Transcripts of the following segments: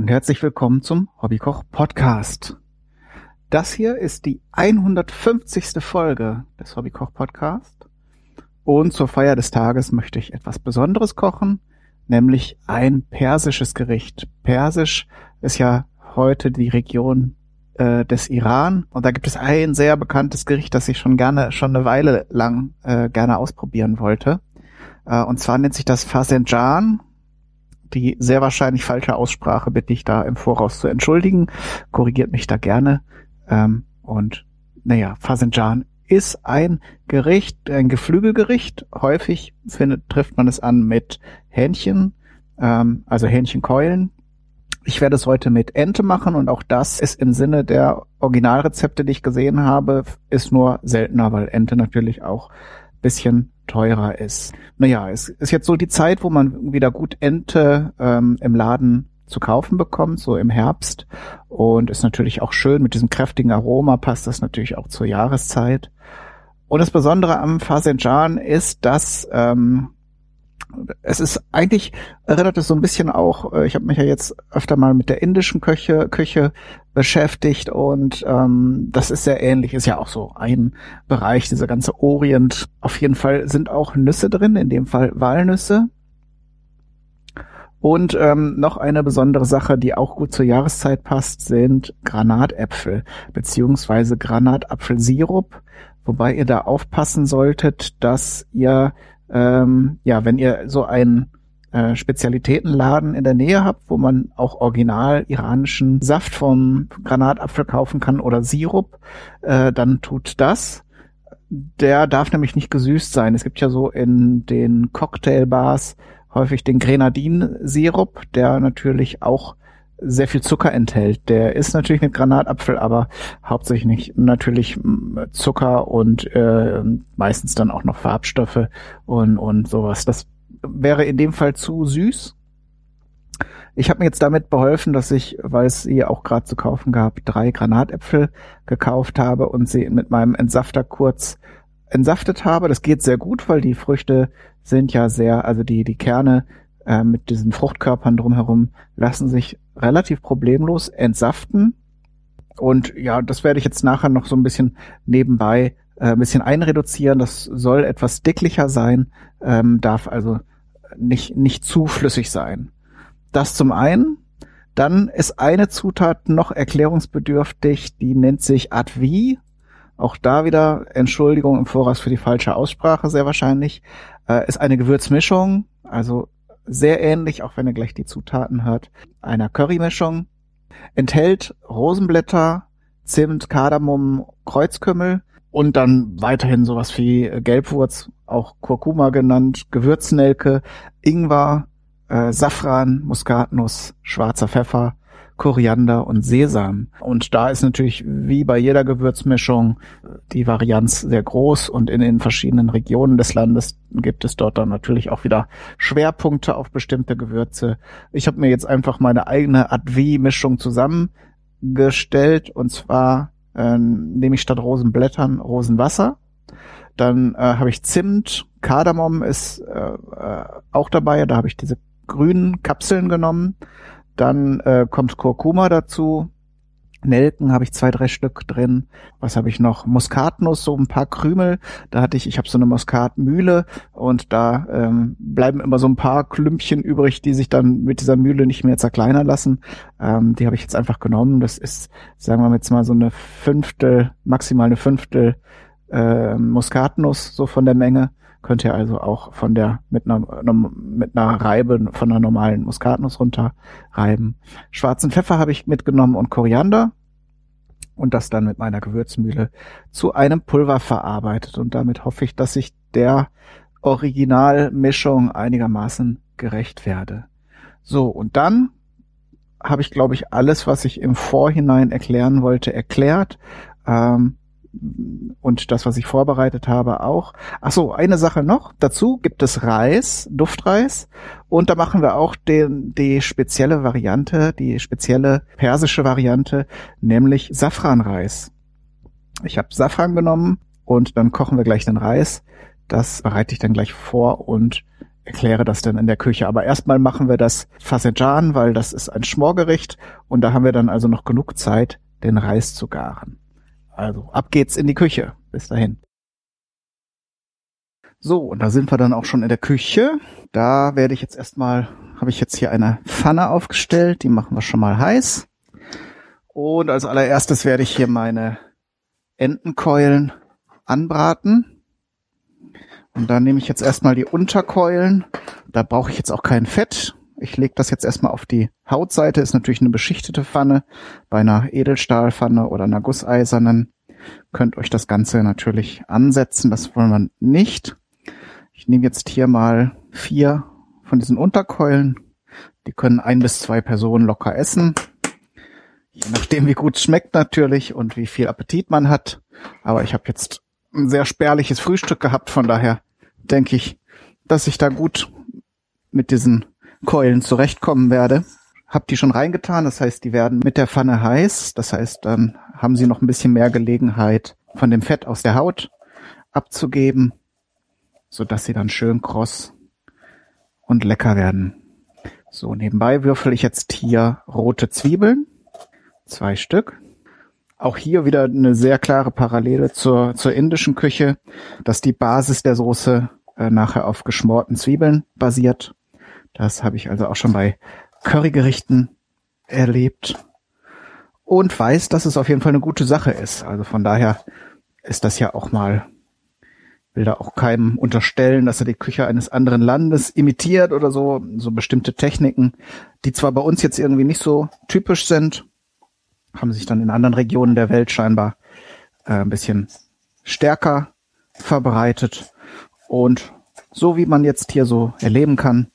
Und herzlich willkommen zum Hobbykoch Podcast. Das hier ist die 150. Folge des Hobbykoch Podcast. Und zur Feier des Tages möchte ich etwas Besonderes kochen, nämlich ein persisches Gericht. Persisch ist ja heute die Region äh, des Iran und da gibt es ein sehr bekanntes Gericht, das ich schon gerne, schon eine Weile lang äh, gerne ausprobieren wollte. Äh, und zwar nennt sich das Fasenjan die sehr wahrscheinlich falsche Aussprache bitte ich da im Voraus zu entschuldigen. Korrigiert mich da gerne. Ähm, und naja, Fasenjan ist ein Gericht, ein Geflügelgericht. Häufig findet, trifft man es an mit Hähnchen, ähm, also Hähnchenkeulen. Ich werde es heute mit Ente machen und auch das ist im Sinne der Originalrezepte, die ich gesehen habe, ist nur seltener, weil Ente natürlich auch bisschen teurer ist. Naja, es ist jetzt so die Zeit, wo man wieder gut Ente ähm, im Laden zu kaufen bekommt, so im Herbst. Und ist natürlich auch schön mit diesem kräftigen Aroma, passt das natürlich auch zur Jahreszeit. Und das Besondere am Fasenjan ist, dass ähm, es ist eigentlich erinnert es so ein bisschen auch, äh, ich habe mich ja jetzt öfter mal mit der indischen Küche, Küche beschäftigt und ähm, das ist sehr ähnlich, ist ja auch so ein Bereich, dieser ganze Orient. Auf jeden Fall sind auch Nüsse drin, in dem Fall Walnüsse. Und ähm, noch eine besondere Sache, die auch gut zur Jahreszeit passt, sind Granatäpfel beziehungsweise Granatapfelsirup, wobei ihr da aufpassen solltet, dass ihr ähm, ja, wenn ihr so einen äh, Spezialitätenladen in der Nähe habt, wo man auch original iranischen Saft vom Granatapfel kaufen kann oder Sirup, äh, dann tut das. Der darf nämlich nicht gesüßt sein. Es gibt ja so in den Cocktailbars häufig den Grenadin-Sirup, der natürlich auch sehr viel Zucker enthält. Der ist natürlich mit Granatapfel, aber hauptsächlich natürlich Zucker und äh, meistens dann auch noch Farbstoffe und, und sowas. Das wäre in dem Fall zu süß. Ich habe mir jetzt damit beholfen, dass ich, weil es sie auch gerade zu kaufen gab, drei Granatäpfel gekauft habe und sie mit meinem Entsafter kurz entsaftet habe. Das geht sehr gut, weil die Früchte sind ja sehr, also die, die Kerne äh, mit diesen Fruchtkörpern drumherum lassen sich relativ problemlos entsaften. Und ja, das werde ich jetzt nachher noch so ein bisschen nebenbei äh, ein bisschen einreduzieren. Das soll etwas dicklicher sein, ähm, darf also nicht, nicht zu flüssig sein. Das zum einen. Dann ist eine Zutat noch erklärungsbedürftig, die nennt sich Advi. Auch da wieder Entschuldigung im Voraus für die falsche Aussprache, sehr wahrscheinlich. Äh, ist eine Gewürzmischung, also sehr ähnlich, auch wenn ihr gleich die Zutaten hört, einer Currymischung. Enthält Rosenblätter, Zimt, Kardamom, Kreuzkümmel und dann weiterhin sowas wie Gelbwurz, auch Kurkuma genannt, Gewürznelke, Ingwer, äh, Safran, Muskatnuss, schwarzer Pfeffer, Koriander und Sesam. Und da ist natürlich wie bei jeder Gewürzmischung die Varianz sehr groß und in den verschiedenen Regionen des Landes gibt es dort dann natürlich auch wieder Schwerpunkte auf bestimmte Gewürze. Ich habe mir jetzt einfach meine eigene Advi-Mischung zusammengestellt und zwar äh, nehme ich statt Rosenblättern Rosenwasser. Dann äh, habe ich Zimt, Kardamom ist äh, äh, auch dabei, da habe ich diese grünen Kapseln genommen. Dann äh, kommt Kurkuma dazu. Nelken habe ich zwei, drei Stück drin. Was habe ich noch? Muskatnuss, so ein paar Krümel. Da hatte ich, ich habe so eine Muskatmühle und da ähm, bleiben immer so ein paar Klümpchen übrig, die sich dann mit dieser Mühle nicht mehr zerkleinern lassen. Ähm, die habe ich jetzt einfach genommen. Das ist, sagen wir jetzt mal so eine Fünftel, maximal eine Fünftel äh, Muskatnuss so von der Menge. Könnt ihr also auch von der mit einer, mit einer Reibe von einer normalen Muskatnuss runter reiben. Schwarzen Pfeffer habe ich mitgenommen und Koriander und das dann mit meiner Gewürzmühle zu einem Pulver verarbeitet. Und damit hoffe ich, dass ich der Originalmischung einigermaßen gerecht werde. So, und dann habe ich, glaube ich, alles, was ich im Vorhinein erklären wollte, erklärt. Ähm, und das, was ich vorbereitet habe, auch. Ach so, eine Sache noch. Dazu gibt es Reis, Duftreis. Und da machen wir auch den, die spezielle Variante, die spezielle persische Variante, nämlich Safranreis. Ich habe Safran genommen und dann kochen wir gleich den Reis. Das bereite ich dann gleich vor und erkläre das dann in der Küche. Aber erstmal machen wir das Fasejan, weil das ist ein Schmorgericht und da haben wir dann also noch genug Zeit, den Reis zu garen. Also ab geht's in die Küche. Bis dahin. So, und da sind wir dann auch schon in der Küche. Da werde ich jetzt erstmal, habe ich jetzt hier eine Pfanne aufgestellt, die machen wir schon mal heiß. Und als allererstes werde ich hier meine Entenkeulen anbraten. Und dann nehme ich jetzt erstmal die Unterkeulen. Da brauche ich jetzt auch kein Fett. Ich lege das jetzt erstmal auf die Hautseite. Ist natürlich eine beschichtete Pfanne. Bei einer Edelstahlpfanne oder einer gusseisernen könnt euch das Ganze natürlich ansetzen. Das wollen wir nicht. Ich nehme jetzt hier mal vier von diesen Unterkeulen. Die können ein bis zwei Personen locker essen. Je nachdem, wie gut es schmeckt natürlich und wie viel Appetit man hat. Aber ich habe jetzt ein sehr spärliches Frühstück gehabt, von daher denke ich, dass ich da gut mit diesen Keulen zurechtkommen werde. Hab die schon reingetan, das heißt, die werden mit der Pfanne heiß. Das heißt, dann haben sie noch ein bisschen mehr Gelegenheit, von dem Fett aus der Haut abzugeben, so dass sie dann schön kross und lecker werden. So, nebenbei würfel ich jetzt hier rote Zwiebeln. Zwei Stück. Auch hier wieder eine sehr klare Parallele zur, zur indischen Küche, dass die Basis der Soße äh, nachher auf geschmorten Zwiebeln basiert. Das habe ich also auch schon bei Currygerichten erlebt und weiß, dass es auf jeden Fall eine gute Sache ist. Also von daher ist das ja auch mal, will da auch keinem unterstellen, dass er die Küche eines anderen Landes imitiert oder so, so bestimmte Techniken, die zwar bei uns jetzt irgendwie nicht so typisch sind, haben sich dann in anderen Regionen der Welt scheinbar äh, ein bisschen stärker verbreitet. Und so wie man jetzt hier so erleben kann,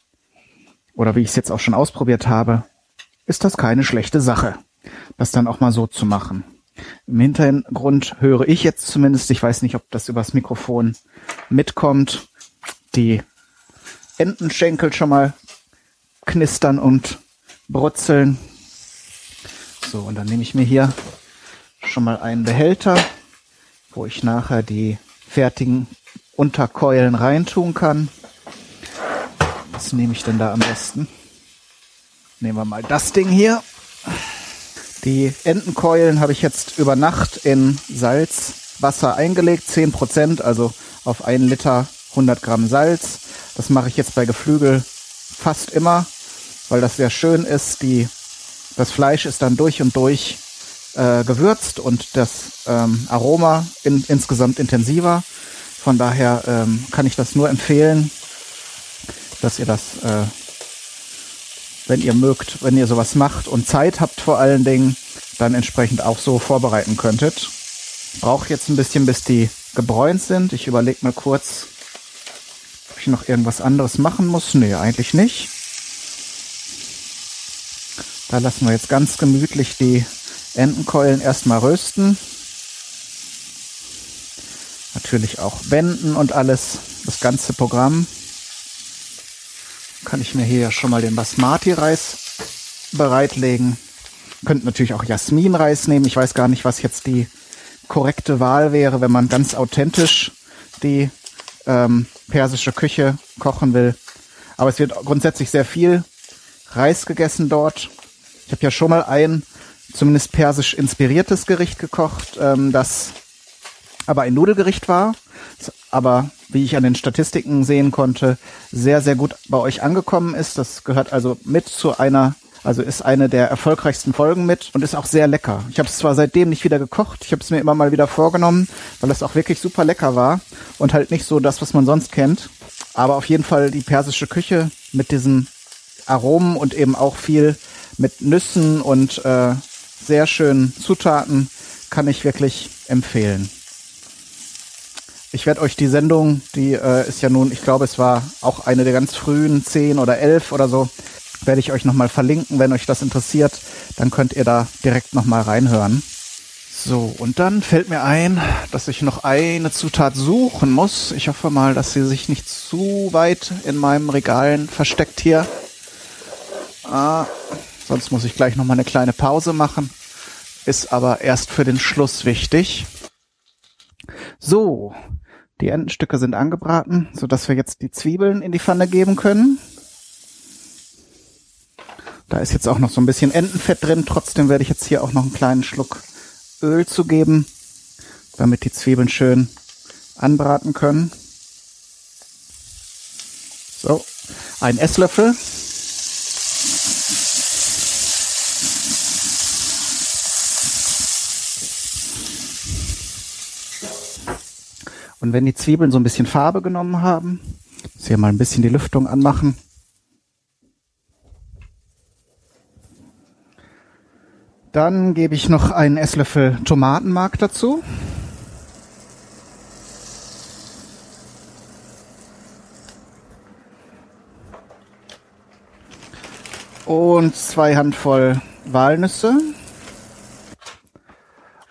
oder wie ich es jetzt auch schon ausprobiert habe, ist das keine schlechte Sache, das dann auch mal so zu machen. Im Hintergrund höre ich jetzt zumindest, ich weiß nicht, ob das übers Mikrofon mitkommt, die Entenschenkel schon mal knistern und brutzeln. So, und dann nehme ich mir hier schon mal einen Behälter, wo ich nachher die fertigen Unterkeulen reintun kann. Was nehme ich denn da am besten? Nehmen wir mal das Ding hier. Die Entenkeulen habe ich jetzt über Nacht in Salzwasser eingelegt, 10 Prozent, also auf einen Liter 100 Gramm Salz. Das mache ich jetzt bei Geflügel fast immer, weil das sehr schön ist. Die, das Fleisch ist dann durch und durch äh, gewürzt und das ähm, Aroma in, insgesamt intensiver. Von daher ähm, kann ich das nur empfehlen, dass ihr das, äh, wenn ihr mögt, wenn ihr sowas macht und Zeit habt vor allen Dingen, dann entsprechend auch so vorbereiten könntet. Braucht jetzt ein bisschen, bis die gebräunt sind. Ich überlege mal kurz, ob ich noch irgendwas anderes machen muss. Nee, eigentlich nicht. Da lassen wir jetzt ganz gemütlich die Entenkeulen erstmal rösten. Natürlich auch wenden und alles, das ganze Programm kann ich mir hier schon mal den Basmati-Reis bereitlegen. Könnt natürlich auch Jasmin-Reis nehmen. Ich weiß gar nicht, was jetzt die korrekte Wahl wäre, wenn man ganz authentisch die ähm, persische Küche kochen will. Aber es wird grundsätzlich sehr viel Reis gegessen dort. Ich habe ja schon mal ein zumindest persisch inspiriertes Gericht gekocht, ähm, das aber ein Nudelgericht war aber wie ich an den Statistiken sehen konnte, sehr, sehr gut bei euch angekommen ist. Das gehört also mit zu einer, also ist eine der erfolgreichsten Folgen mit und ist auch sehr lecker. Ich habe es zwar seitdem nicht wieder gekocht, ich habe es mir immer mal wieder vorgenommen, weil es auch wirklich super lecker war und halt nicht so das, was man sonst kennt. Aber auf jeden Fall die persische Küche mit diesen Aromen und eben auch viel mit Nüssen und äh, sehr schönen Zutaten kann ich wirklich empfehlen. Ich werde euch die Sendung, die äh, ist ja nun, ich glaube, es war auch eine der ganz frühen, zehn oder elf oder so, werde ich euch nochmal verlinken, wenn euch das interessiert. Dann könnt ihr da direkt nochmal reinhören. So, und dann fällt mir ein, dass ich noch eine Zutat suchen muss. Ich hoffe mal, dass sie sich nicht zu weit in meinem Regalen versteckt hier. Ah, sonst muss ich gleich nochmal eine kleine Pause machen. Ist aber erst für den Schluss wichtig. So, Die Entenstücke sind angebraten, so dass wir jetzt die Zwiebeln in die Pfanne geben können. Da ist jetzt auch noch so ein bisschen Entenfett drin. Trotzdem werde ich jetzt hier auch noch einen kleinen Schluck Öl zugeben, damit die Zwiebeln schön anbraten können. So, ein Esslöffel. Und wenn die Zwiebeln so ein bisschen Farbe genommen haben, muss hier mal ein bisschen die Lüftung anmachen. Dann gebe ich noch einen Esslöffel Tomatenmark dazu. Und zwei Handvoll Walnüsse.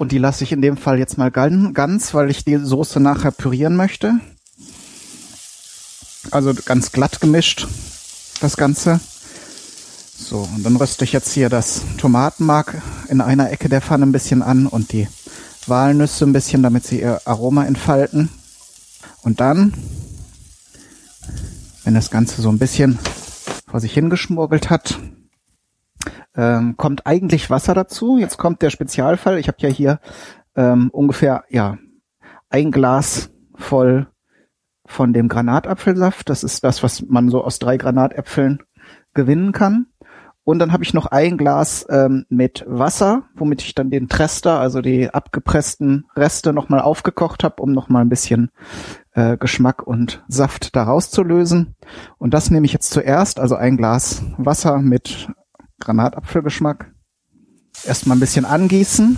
Und die lasse ich in dem Fall jetzt mal ganz, weil ich die Soße nachher pürieren möchte. Also ganz glatt gemischt, das Ganze. So, und dann röste ich jetzt hier das Tomatenmark in einer Ecke der Pfanne ein bisschen an und die Walnüsse ein bisschen, damit sie ihr Aroma entfalten. Und dann, wenn das Ganze so ein bisschen vor sich hingeschmurgelt hat, ähm, kommt eigentlich Wasser dazu. Jetzt kommt der Spezialfall. Ich habe ja hier ähm, ungefähr ja ein Glas voll von dem Granatapfelsaft. Das ist das, was man so aus drei Granatäpfeln gewinnen kann. Und dann habe ich noch ein Glas ähm, mit Wasser, womit ich dann den Trester, also die abgepressten Reste nochmal aufgekocht habe, um nochmal ein bisschen äh, Geschmack und Saft da rauszulösen. Und das nehme ich jetzt zuerst, also ein Glas Wasser mit Granatapfelgeschmack. Erstmal ein bisschen angießen.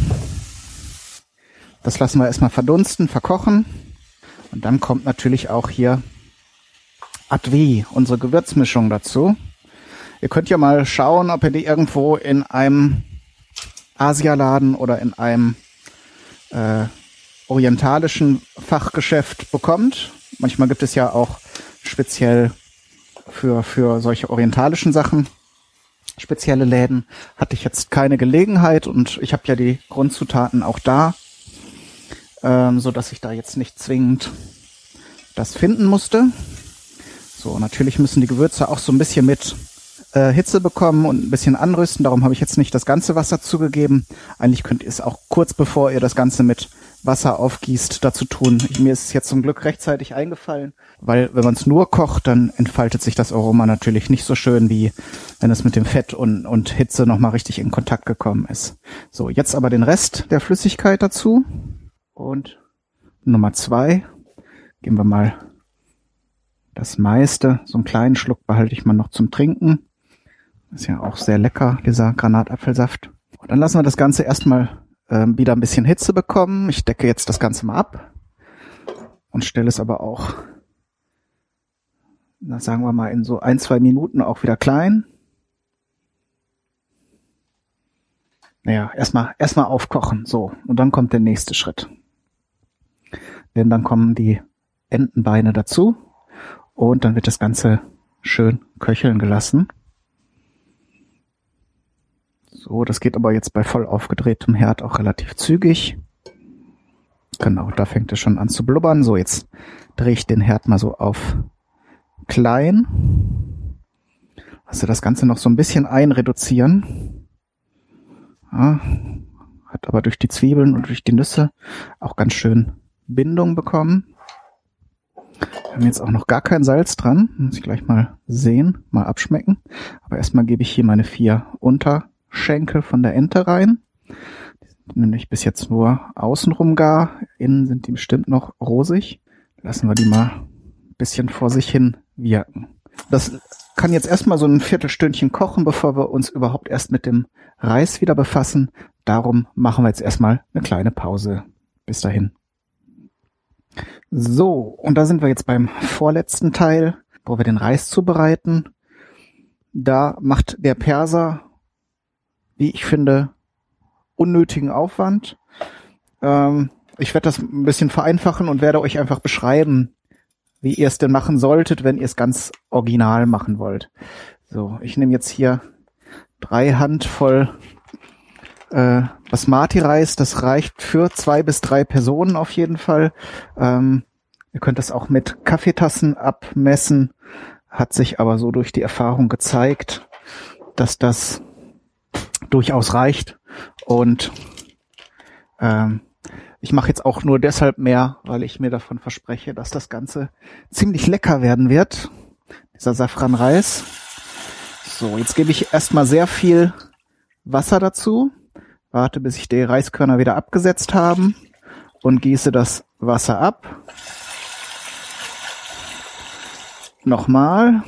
Das lassen wir erstmal verdunsten, verkochen. Und dann kommt natürlich auch hier Advi, unsere Gewürzmischung dazu. Ihr könnt ja mal schauen, ob ihr die irgendwo in einem Asialaden oder in einem äh, orientalischen Fachgeschäft bekommt. Manchmal gibt es ja auch speziell für, für solche orientalischen Sachen spezielle Läden. Hatte ich jetzt keine Gelegenheit und ich habe ja die Grundzutaten auch da, ähm, so dass ich da jetzt nicht zwingend das finden musste. So, natürlich müssen die Gewürze auch so ein bisschen mit äh, Hitze bekommen und ein bisschen anrüsten. Darum habe ich jetzt nicht das ganze Wasser zugegeben. Eigentlich könnt ihr es auch kurz bevor ihr das Ganze mit Wasser aufgießt, dazu tun. Ich, mir ist es jetzt zum Glück rechtzeitig eingefallen, weil wenn man es nur kocht, dann entfaltet sich das Aroma natürlich nicht so schön, wie wenn es mit dem Fett und, und Hitze nochmal richtig in Kontakt gekommen ist. So, jetzt aber den Rest der Flüssigkeit dazu. Und Nummer zwei, geben wir mal das meiste. So einen kleinen Schluck behalte ich mal noch zum Trinken. Ist ja auch sehr lecker, dieser Granatapfelsaft. Und dann lassen wir das Ganze erstmal ähm, wieder ein bisschen Hitze bekommen. Ich decke jetzt das Ganze mal ab und stelle es aber auch, na sagen wir mal, in so ein, zwei Minuten auch wieder klein. Naja, erstmal erstmal aufkochen, so. Und dann kommt der nächste Schritt. Denn dann kommen die Entenbeine dazu und dann wird das Ganze schön köcheln gelassen. So, das geht aber jetzt bei voll aufgedrehtem Herd auch relativ zügig. Genau, da fängt es schon an zu blubbern. So, jetzt drehe ich den Herd mal so auf klein. Also das Ganze noch so ein bisschen einreduzieren. Ja, hat aber durch die Zwiebeln und durch die Nüsse auch ganz schön Bindung bekommen. Wir haben jetzt auch noch gar kein Salz dran. Muss ich gleich mal sehen, mal abschmecken. Aber erstmal gebe ich hier meine vier Unter Schenkel von der Ente rein. Die sind nämlich bis jetzt nur außenrum gar. Innen sind die bestimmt noch rosig. Lassen wir die mal ein bisschen vor sich hin wirken. Das kann jetzt erstmal so ein Viertelstündchen kochen, bevor wir uns überhaupt erst mit dem Reis wieder befassen. Darum machen wir jetzt erstmal eine kleine Pause. Bis dahin. So, und da sind wir jetzt beim vorletzten Teil, wo wir den Reis zubereiten. Da macht der Perser wie ich finde, unnötigen Aufwand. Ähm, ich werde das ein bisschen vereinfachen und werde euch einfach beschreiben, wie ihr es denn machen solltet, wenn ihr es ganz original machen wollt. So, ich nehme jetzt hier drei Handvoll äh, Basmati-Reis. Das reicht für zwei bis drei Personen auf jeden Fall. Ähm, Ihr könnt es auch mit Kaffeetassen abmessen, hat sich aber so durch die Erfahrung gezeigt, dass das durchaus reicht. Und ähm, ich mache jetzt auch nur deshalb mehr, weil ich mir davon verspreche, dass das Ganze ziemlich lecker werden wird. Dieser Safranreis. So, jetzt gebe ich erstmal sehr viel Wasser dazu. Warte, bis sich die Reiskörner wieder abgesetzt haben und gieße das Wasser ab. Nochmal.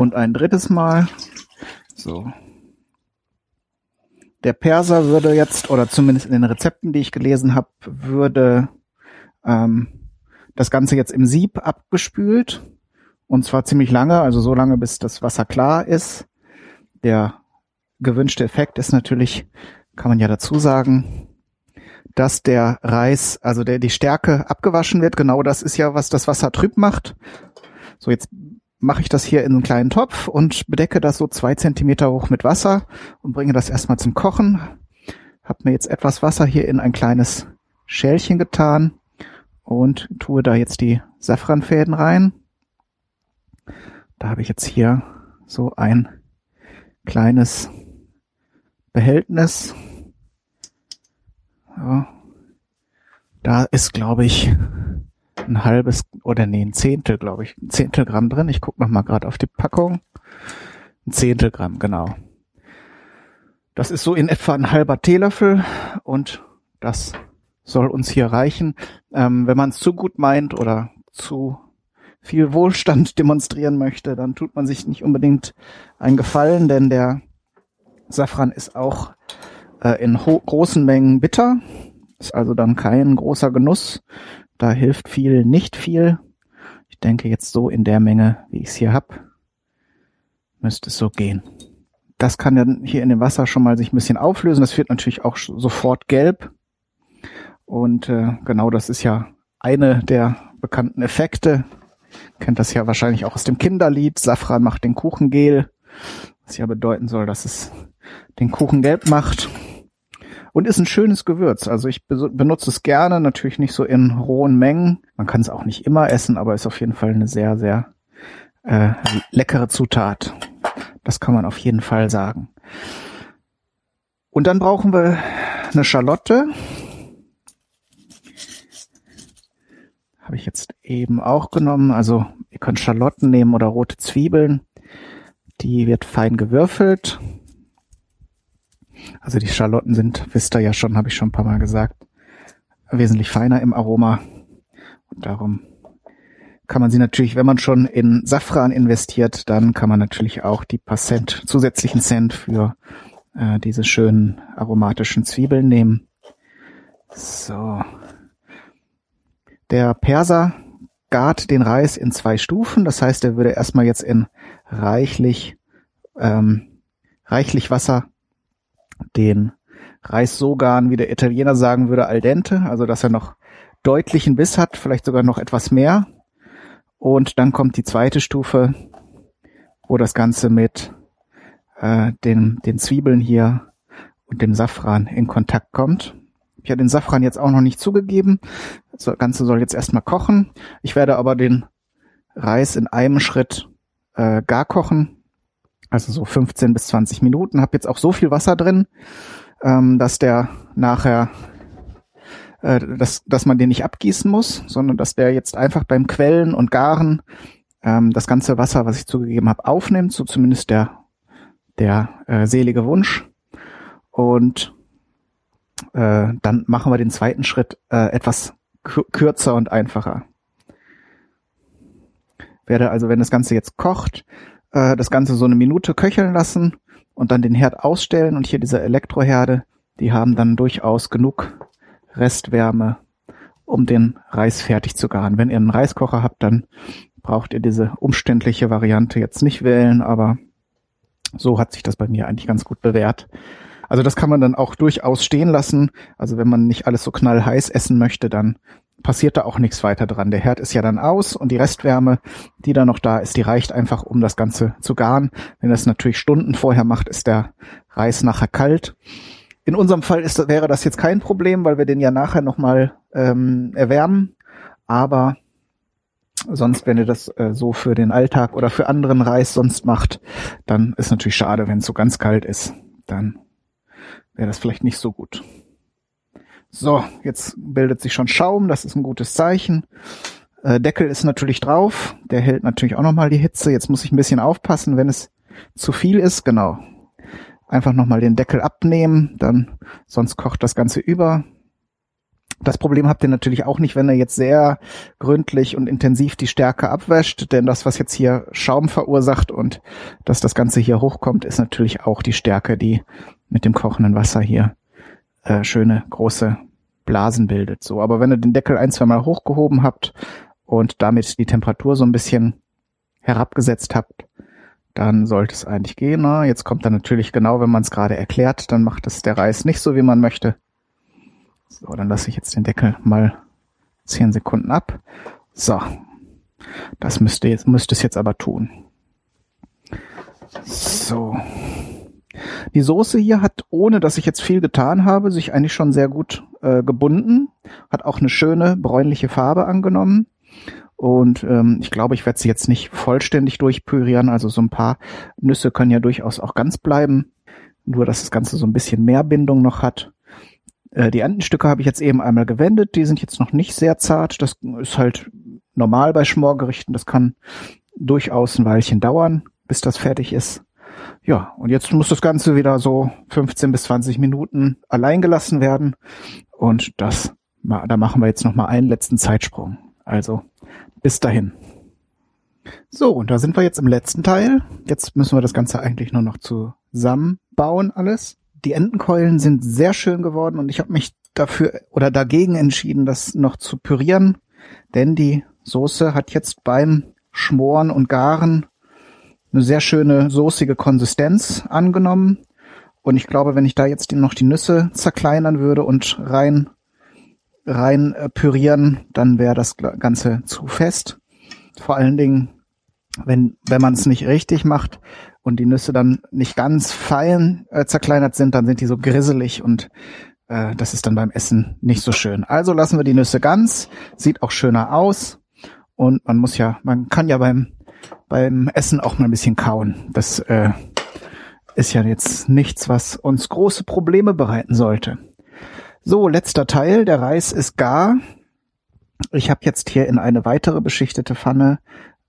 Und ein drittes Mal. So. Der Perser würde jetzt, oder zumindest in den Rezepten, die ich gelesen habe, würde ähm, das Ganze jetzt im Sieb abgespült. Und zwar ziemlich lange, also so lange, bis das Wasser klar ist. Der gewünschte Effekt ist natürlich, kann man ja dazu sagen, dass der Reis, also der die Stärke abgewaschen wird. Genau das ist ja, was das Wasser trüb macht. So, jetzt mache ich das hier in einen kleinen Topf und bedecke das so zwei Zentimeter hoch mit Wasser und bringe das erstmal zum Kochen. Hab mir jetzt etwas Wasser hier in ein kleines Schälchen getan und tue da jetzt die Safranfäden rein. Da habe ich jetzt hier so ein kleines Behältnis. Ja. Da ist, glaube ich, ein halbes oder nee, ein Zehntel, glaube ich, ein Zehntel Gramm drin. Ich gucke noch mal gerade auf die Packung. Ein Zehntel Gramm, genau. Das ist so in etwa ein halber Teelöffel und das soll uns hier reichen. Ähm, wenn man es zu gut meint oder zu viel Wohlstand demonstrieren möchte, dann tut man sich nicht unbedingt einen Gefallen, denn der Safran ist auch äh, in großen Mengen bitter, ist also dann kein großer Genuss. Da hilft viel, nicht viel. Ich denke jetzt so in der Menge, wie ich es hier hab, müsste es so gehen. Das kann dann hier in dem Wasser schon mal sich ein bisschen auflösen. Das wird natürlich auch sofort gelb. Und äh, genau das ist ja eine der bekannten Effekte. Kennt das ja wahrscheinlich auch aus dem Kinderlied. Safran macht den Kuchen gel. Was ja bedeuten soll, dass es den Kuchen gelb macht und ist ein schönes Gewürz. Also ich benutze es gerne, natürlich nicht so in rohen Mengen. Man kann es auch nicht immer essen, aber ist auf jeden Fall eine sehr, sehr äh, leckere Zutat. Das kann man auf jeden Fall sagen. Und dann brauchen wir eine Schalotte. Habe ich jetzt eben auch genommen. Also ihr könnt Schalotten nehmen oder rote Zwiebeln. Die wird fein gewürfelt. Also die Schalotten sind, wisst ihr ja schon, habe ich schon ein paar Mal gesagt, wesentlich feiner im Aroma. Und darum kann man sie natürlich, wenn man schon in Safran investiert, dann kann man natürlich auch die paar Cent, zusätzlichen Cent für äh, diese schönen aromatischen Zwiebeln nehmen. So. Der Perser gart den Reis in zwei Stufen. Das heißt, er würde erstmal jetzt in reichlich, ähm, reichlich Wasser den Reis so garen, wie der Italiener sagen würde, al dente, also dass er noch deutlichen Biss hat, vielleicht sogar noch etwas mehr. Und dann kommt die zweite Stufe, wo das Ganze mit äh, den, den Zwiebeln hier und dem Safran in Kontakt kommt. Ich habe den Safran jetzt auch noch nicht zugegeben. Das Ganze soll jetzt erstmal kochen. Ich werde aber den Reis in einem Schritt äh, gar kochen also so 15 bis 20 Minuten. Hab jetzt auch so viel Wasser drin, ähm, dass der nachher, äh, dass, dass man den nicht abgießen muss, sondern dass der jetzt einfach beim Quellen und Garen ähm, das ganze Wasser, was ich zugegeben habe, aufnimmt, so zumindest der, der äh, selige Wunsch. Und äh, dann machen wir den zweiten Schritt äh, etwas kürzer und einfacher. Werde also, wenn das Ganze jetzt kocht, äh, das Ganze so eine Minute köcheln lassen und dann den Herd ausstellen und hier diese Elektroherde, die haben dann durchaus genug Restwärme, um den Reis fertig zu garen. Wenn ihr einen Reiskocher habt, dann braucht ihr diese umständliche Variante jetzt nicht wählen, aber so hat sich das bei mir eigentlich ganz gut bewährt. Also das kann man dann auch durchaus stehen lassen. Also wenn man nicht alles so knallheiß essen möchte, dann passiert da auch nichts weiter dran. Der Herd ist ja dann aus und die Restwärme, die da noch da ist, die reicht einfach, um das Ganze zu garen. Wenn das natürlich Stunden vorher macht, ist der Reis nachher kalt In unserem Fall ist, wäre das jetzt kein Problem, weil wir den ja nachher nochmal ähm, erwärmen. Aber sonst, wenn ihr das äh, so für den Alltag oder für anderen Reis sonst macht, dann ist natürlich schade, wenn es so ganz kalt ist. Dann wäre das vielleicht nicht so gut. So, jetzt bildet sich schon Schaum, das ist ein gutes Zeichen. Äh, Deckel ist natürlich drauf, der hält natürlich auch nochmal die Hitze. Jetzt muss ich ein bisschen aufpassen, wenn es zu viel ist, genau. Einfach nochmal den Deckel abnehmen, dann sonst kocht das Ganze über. Das Problem habt ihr natürlich auch nicht, wenn ihr jetzt sehr gründlich und intensiv die Stärke abwäscht, denn das, was jetzt hier Schaum verursacht und dass das Ganze hier hochkommt, ist natürlich auch die Stärke, die mit dem kochenden Wasser hier äh, schöne große Blasen bildet. So, aber wenn ihr den Deckel ein, zwei Mal hochgehoben habt und damit die Temperatur so ein bisschen herabgesetzt habt, dann sollte es eigentlich gehen. Na, jetzt kommt dann natürlich genau, wenn man es gerade erklärt, dann macht es der Reis nicht so, wie man möchte. So, dann lasse ich jetzt den Deckel mal zehn Sekunden ab. So, das müsste jetzt müsste es jetzt aber tun. So. Die Soße hier hat, ohne dass ich jetzt viel getan habe, sich eigentlich schon sehr gut äh, gebunden. Hat auch eine schöne bräunliche Farbe angenommen. Und ähm, ich glaube, ich werde sie jetzt nicht vollständig durchpürieren. Also so ein paar Nüsse können ja durchaus auch ganz bleiben. Nur, dass das Ganze so ein bisschen mehr Bindung noch hat. Äh, die Entenstücke habe ich jetzt eben einmal gewendet. Die sind jetzt noch nicht sehr zart. Das ist halt normal bei Schmorgerichten. Das kann durchaus ein Weilchen dauern, bis das fertig ist. Ja, und jetzt muss das Ganze wieder so 15 bis 20 Minuten allein gelassen werden. Und das, da machen wir jetzt noch mal einen letzten Zeitsprung. Also bis dahin. So, und da sind wir jetzt im letzten Teil. Jetzt müssen wir das Ganze eigentlich nur noch zusammenbauen alles die Entenkeulen sind sehr schön geworden und ich habe mich dafür oder dagegen entschieden, das noch zu pürieren, denn die Soße hat jetzt beim Schmoren und Garen eine sehr schöne soßige Konsistenz angenommen. Und ich glaube, wenn ich da jetzt noch die Nüsse zerkleinern würde und rein, rein äh, pürieren, dann wäre das Ganze zu fest. Vor allen Dingen, wenn, wenn man es nicht richtig macht, und die Nüsse dann nicht ganz fein äh, zerkleinert sind, dann sind die so grisselig und äh, das ist dann beim Essen nicht so schön. Also lassen wir die Nüsse ganz, sieht auch schöner aus und man muss ja, man kann ja beim beim Essen auch mal ein bisschen kauen. Das äh, ist ja jetzt nichts, was uns große Probleme bereiten sollte. So, letzter Teil, der Reis ist gar. Ich habe jetzt hier in eine weitere beschichtete Pfanne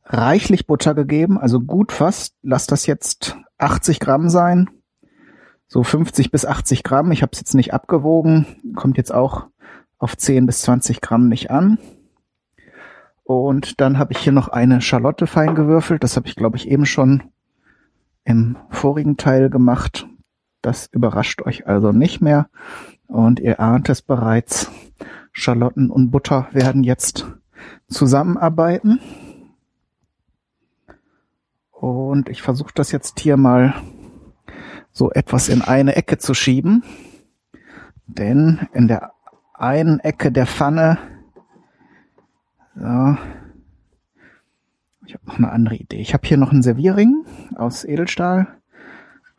reichlich Butter gegeben, also gut fast. Lass das jetzt 80 Gramm sein. So 50 bis 80 Gramm. Ich habe es jetzt nicht abgewogen. Kommt jetzt auch auf 10 bis 20 Gramm nicht an. Und dann habe ich hier noch eine Schalotte fein gewürfelt. Das habe ich, glaube ich, eben schon im vorigen Teil gemacht. Das überrascht euch also nicht mehr. Und ihr ahnt es bereits. Schalotten und Butter werden jetzt zusammenarbeiten. Und ich versuche das jetzt hier mal so etwas in eine Ecke zu schieben. Denn in der einen Ecke der Pfanne, so, ich habe noch eine andere Idee. Ich habe hier noch einen Servierring aus Edelstahl.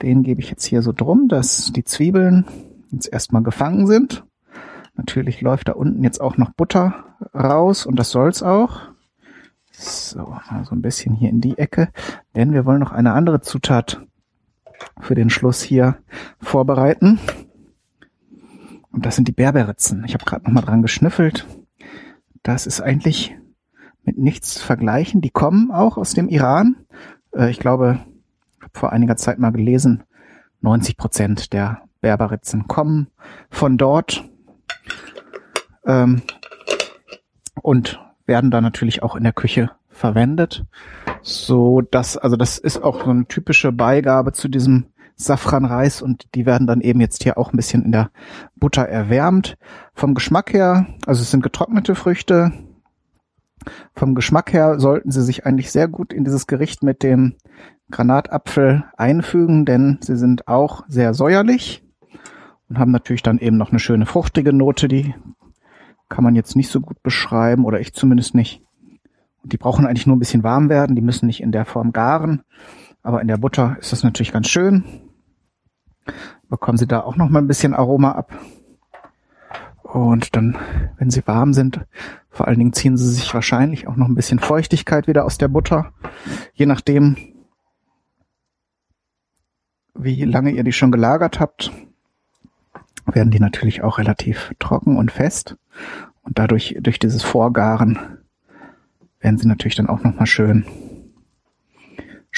Den gebe ich jetzt hier so drum, dass die Zwiebeln jetzt erstmal gefangen sind. Natürlich läuft da unten jetzt auch noch Butter raus und das soll's auch. So, also ein bisschen hier in die Ecke, denn wir wollen noch eine andere Zutat für den Schluss hier vorbereiten. Und das sind die Berberetzen. Ich habe gerade noch mal dran geschnüffelt. Das ist eigentlich mit nichts zu vergleichen. Die kommen auch aus dem Iran. Äh, ich glaube, ich habe vor einiger Zeit mal gelesen, 90 Prozent der Berberitzen kommen von dort. Ähm, und werden da natürlich auch in der Küche verwendet. So, dass, also das ist auch so eine typische Beigabe zu diesem Safranreis und die werden dann eben jetzt hier auch ein bisschen in der Butter erwärmt. Vom Geschmack her, also es sind getrocknete Früchte. Vom Geschmack her sollten sie sich eigentlich sehr gut in dieses Gericht mit dem Granatapfel einfügen, denn sie sind auch sehr säuerlich und haben natürlich dann eben noch eine schöne fruchtige Note, die kann man jetzt nicht so gut beschreiben oder ich zumindest nicht. Und die brauchen eigentlich nur ein bisschen warm werden, die müssen nicht in der Form garen, aber in der Butter ist das natürlich ganz schön. bekommen sie da auch noch mal ein bisschen Aroma ab. Und dann, wenn sie warm sind, vor allen Dingen ziehen sie sich wahrscheinlich auch noch ein bisschen Feuchtigkeit wieder aus der Butter. Je nachdem, wie lange ihr die schon gelagert habt, werden die natürlich auch relativ trocken und fest. Und dadurch, durch dieses Vorgaren, werden sie natürlich dann auch nochmal schön,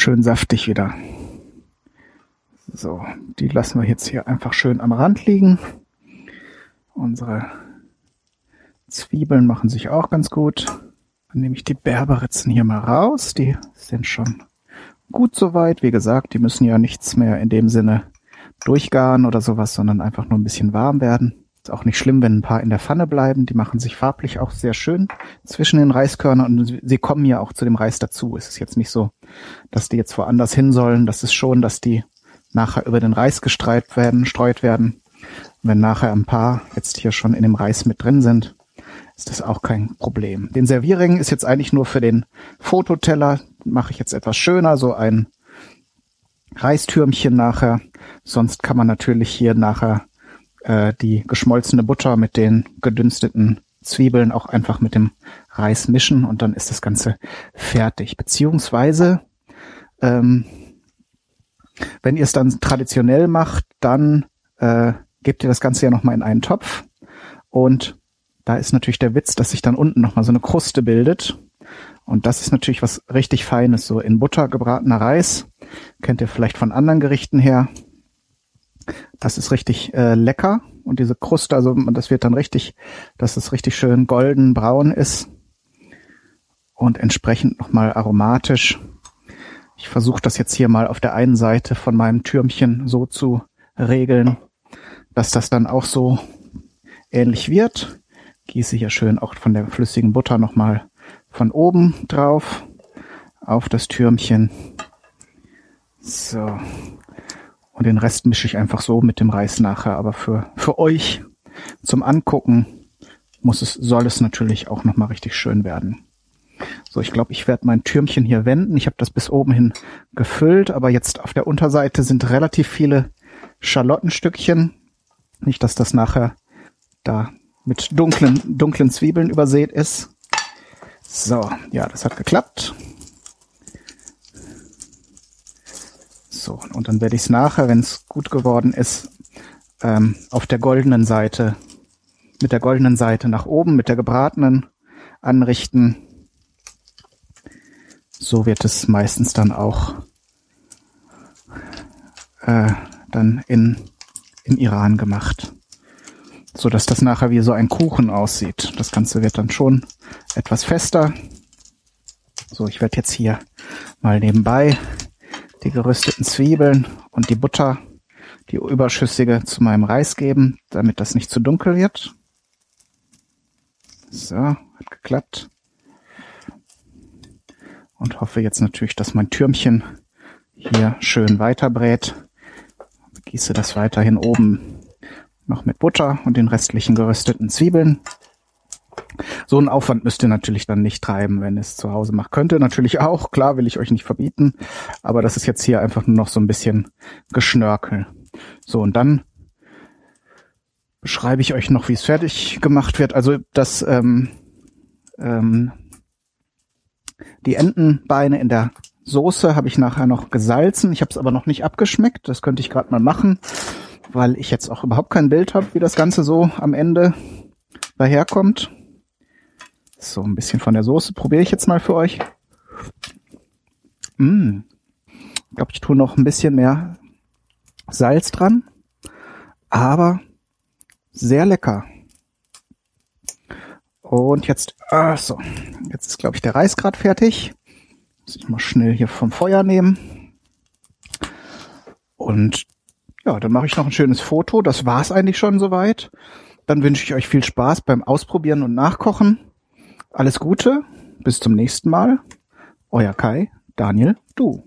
schön saftig wieder. So, die lassen wir jetzt hier einfach schön am Rand liegen. Unsere Zwiebeln machen sich auch ganz gut. Dann nehme ich die Berberitzen hier mal raus. Die sind schon gut soweit. Wie gesagt, die müssen ja nichts mehr in dem Sinne durchgaren oder sowas, sondern einfach nur ein bisschen warm werden. Ist auch nicht schlimm, wenn ein paar in der Pfanne bleiben. Die machen sich farblich auch sehr schön zwischen den Reiskörnern und sie kommen ja auch zu dem Reis dazu. Es ist jetzt nicht so, dass die jetzt woanders hin sollen. Das ist schon, dass die nachher über den Reis gestreut werden, streut werden. wenn nachher ein paar jetzt hier schon in dem Reis mit drin sind, ist das auch kein Problem. Den Servierring ist jetzt eigentlich nur für den Fototeller. Mache ich jetzt etwas schöner, so ein Reistürmchen nachher. Sonst kann man natürlich hier nachher äh, die geschmolzene Butter mit den gedünsteten Zwiebeln auch einfach mit dem Reis mischen und dann ist das Ganze fertig. Beziehungsweise, ähm, wenn ihr es dann traditionell macht, dann äh, gebt ihr das Ganze ja nochmal in einen Topf und da ist natürlich der Witz, dass sich dann unten nochmal so eine Kruste bildet. Und das ist natürlich was richtig Feines, so in Butter gebratener Reis. Kennt ihr vielleicht von anderen Gerichten her. Das ist richtig äh, lecker. Und diese Kruste, also das wird dann richtig, dass es richtig schön golden braun ist. Und entsprechend nochmal aromatisch. Ich versuche das jetzt hier mal auf der einen Seite von meinem Türmchen so zu regeln, dass das dann auch so ähnlich wird. Gieße hier schön auch von der flüssigen Butter nochmal von oben drauf auf das Türmchen. So. Und den Rest mische ich einfach so mit dem Reis nachher. Aber für, für euch zum Angucken muss es, soll es natürlich auch nochmal richtig schön werden. So, ich glaube, ich werde mein Türmchen hier wenden. Ich habe das bis oben hin gefüllt, aber jetzt auf der Unterseite sind relativ viele Schalottenstückchen. Nicht, dass das nachher da mit dunklen, dunklen Zwiebeln übersät ist. So, ja, das hat geklappt. So, und dann werde ich es nachher, wenn es gut geworden ist, ähm, auf der goldenen Seite, mit der goldenen Seite nach oben, mit der gebratenen anrichten. So wird es meistens dann auch äh, dann in, in Iran gemacht so dass das nachher wie so ein Kuchen aussieht. Das Ganze wird dann schon etwas fester. So, ich werde jetzt hier mal nebenbei die gerösteten Zwiebeln und die Butter, die überschüssige, zu meinem Reis geben, damit das nicht zu dunkel wird. So, hat geklappt. Und hoffe jetzt natürlich, dass mein Türmchen hier schön weiterbrät. Gieße das weiterhin oben noch mit Butter und den restlichen gerösteten Zwiebeln. So einen Aufwand müsst ihr natürlich dann nicht treiben, wenn ihr es zu Hause macht. Könnte natürlich auch, klar, will ich euch nicht verbieten, aber das ist jetzt hier einfach nur noch so ein bisschen Geschnörkel. So, und dann beschreibe ich euch noch, wie es fertig gemacht wird. Also das ähm, ähm, die Entenbeine in der Soße habe ich nachher noch gesalzen. Ich habe es aber noch nicht abgeschmeckt. Das könnte ich gerade mal machen weil ich jetzt auch überhaupt kein Bild habe, wie das Ganze so am Ende daherkommt. So, ein bisschen von der Soße probiere ich jetzt mal für euch. Mm. Ich glaube, ich tue noch ein bisschen mehr Salz dran, aber sehr lecker. Und jetzt, ah, so, jetzt ist glaube ich der Reis gerade fertig. Muss ich mal schnell hier vom Feuer nehmen. Und ja, dann mache ich noch ein schönes Foto. Das war's eigentlich schon soweit. Dann wünsche ich euch viel Spaß beim Ausprobieren und Nachkochen. Alles Gute. Bis zum nächsten Mal. Euer Kai, Daniel, du.